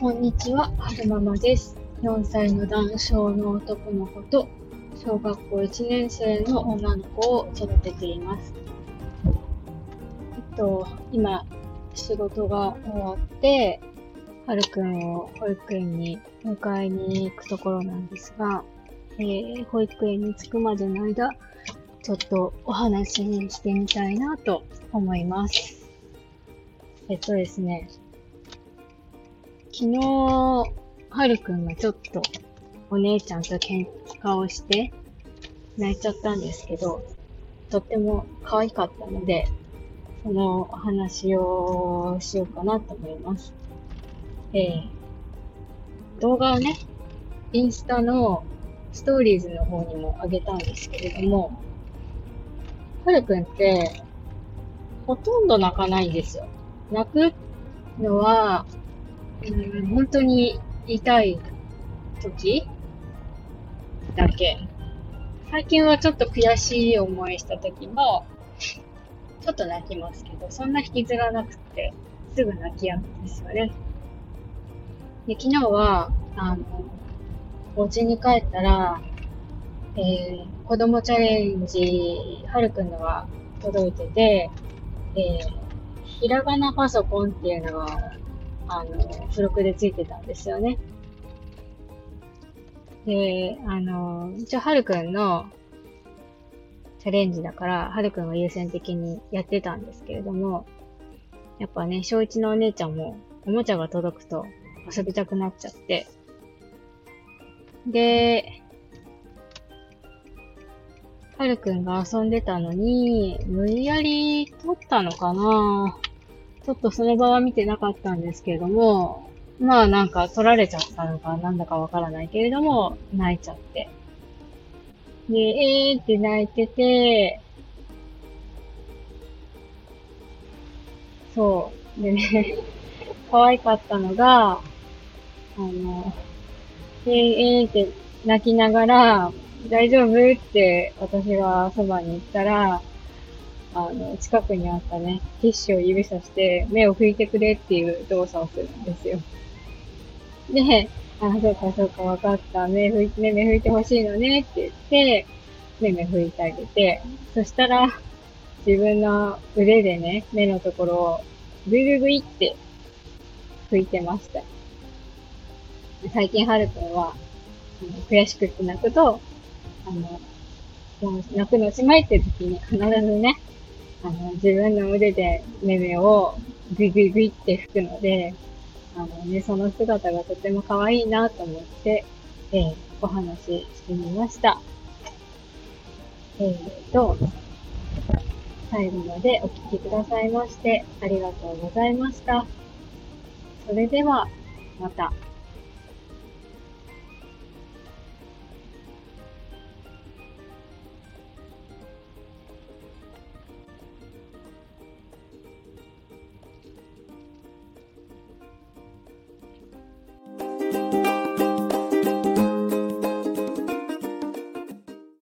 こんにちは、はるままです。4歳の男性の男の子と、小学校1年生の女の子を育てています。えっと、今、仕事が終わって、はるくんを保育園に迎えに行くところなんですが、えー、保育園に着くまでの間、ちょっとお話にしてみたいなと思います。えっとですね、昨日、はるくんがちょっとお姉ちゃんと喧嘩をして泣いちゃったんですけど、とっても可愛かったので、そのお話をしようかなと思います。えー、動画をね、インスタのストーリーズの方にも上げたんですけれども、はるくんって、ほとんど泣かないんですよ。泣くのは、うん、本当に痛い時だけ。最近はちょっと悔しい思いした時も、ちょっと泣きますけど、そんな引きずらなくて、すぐ泣き止むんですよね。で、昨日は、あの、お家に帰ったら、えー、子供チャレンジ、はるくんのが届いてて、えー、ひらがなパソコンっていうのがあの、付録でついてたんですよね。で、あの、一応、はるくんのチャレンジだから、はるくんが優先的にやってたんですけれども、やっぱね、小一のお姉ちゃんも、おもちゃが届くと遊びたくなっちゃって、で、はるくんが遊んでたのに、無理やり取ったのかなちょっとその場は見てなかったんですけれども、まあなんか取られちゃったのかなんだかわからないけれども、泣いちゃって。で、えーって泣いてて、そう。でね、可愛かったのが、あの、えー、えーって泣きながら、大丈夫って私がそばに行ったら、あの、近くにあったね、ティッシュを指さして目を拭いてくれっていう動作をするんですよ。で、あ、そうかそうかわかった。目拭いて、目拭いてほしいのねって言って、目目拭いてあげて、そしたら、自分の腕でね、目のところをぐいぐいぐいって拭いてました。最近はるくんは、悔しくって泣くと、あの、もう泣くのおしまいって時に必ずね、あの、自分の腕で目目をグイグイグイって拭くので、あのね、その姿がとても可愛いなと思って、えー、お話ししてみました。えーと、最後までお聴きくださいまして、ありがとうございました。それでは、また。